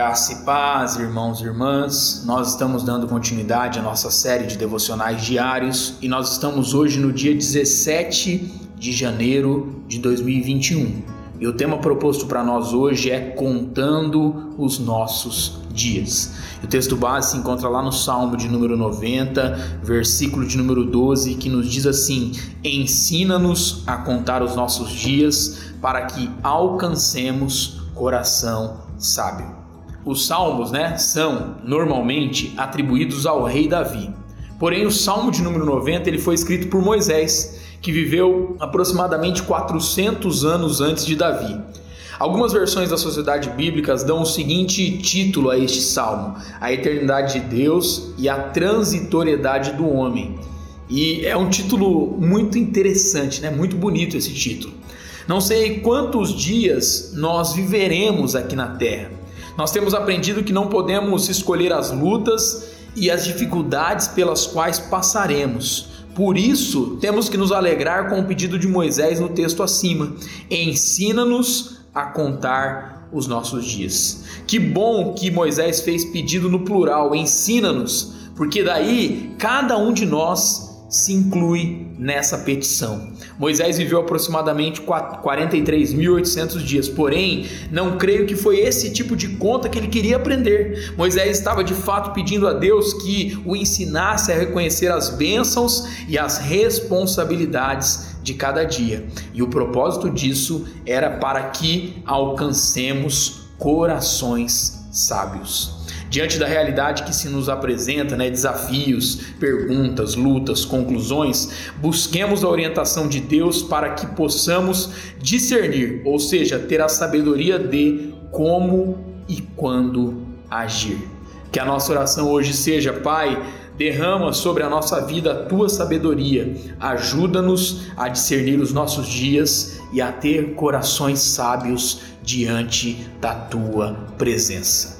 Graça e paz, irmãos e irmãs. Nós estamos dando continuidade à nossa série de devocionais diários e nós estamos hoje no dia 17 de janeiro de 2021. E o tema proposto para nós hoje é Contando os Nossos Dias. O texto base se encontra lá no Salmo de número 90, versículo de número 12, que nos diz assim: Ensina-nos a contar os nossos dias para que alcancemos coração sábio. Os salmos, né, são normalmente atribuídos ao rei Davi. Porém, o Salmo de número 90 ele foi escrito por Moisés, que viveu aproximadamente 400 anos antes de Davi. Algumas versões da Sociedade Bíblicas dão o seguinte título a este salmo: A eternidade de Deus e a transitoriedade do homem. E é um título muito interessante, né? Muito bonito esse título. Não sei quantos dias nós viveremos aqui na terra. Nós temos aprendido que não podemos escolher as lutas e as dificuldades pelas quais passaremos. Por isso, temos que nos alegrar com o pedido de Moisés no texto acima: ensina-nos a contar os nossos dias. Que bom que Moisés fez pedido no plural: ensina-nos, porque daí cada um de nós se inclui nessa petição. Moisés viveu aproximadamente 43.800 dias, porém, não creio que foi esse tipo de conta que ele queria aprender. Moisés estava de fato pedindo a Deus que o ensinasse a reconhecer as bênçãos e as responsabilidades de cada dia. E o propósito disso era para que alcancemos corações sábios diante da realidade que se nos apresenta, né, desafios, perguntas, lutas, conclusões, busquemos a orientação de Deus para que possamos discernir, ou seja, ter a sabedoria de como e quando agir. Que a nossa oração hoje seja, Pai, derrama sobre a nossa vida a tua sabedoria, ajuda-nos a discernir os nossos dias e a ter corações sábios diante da tua presença.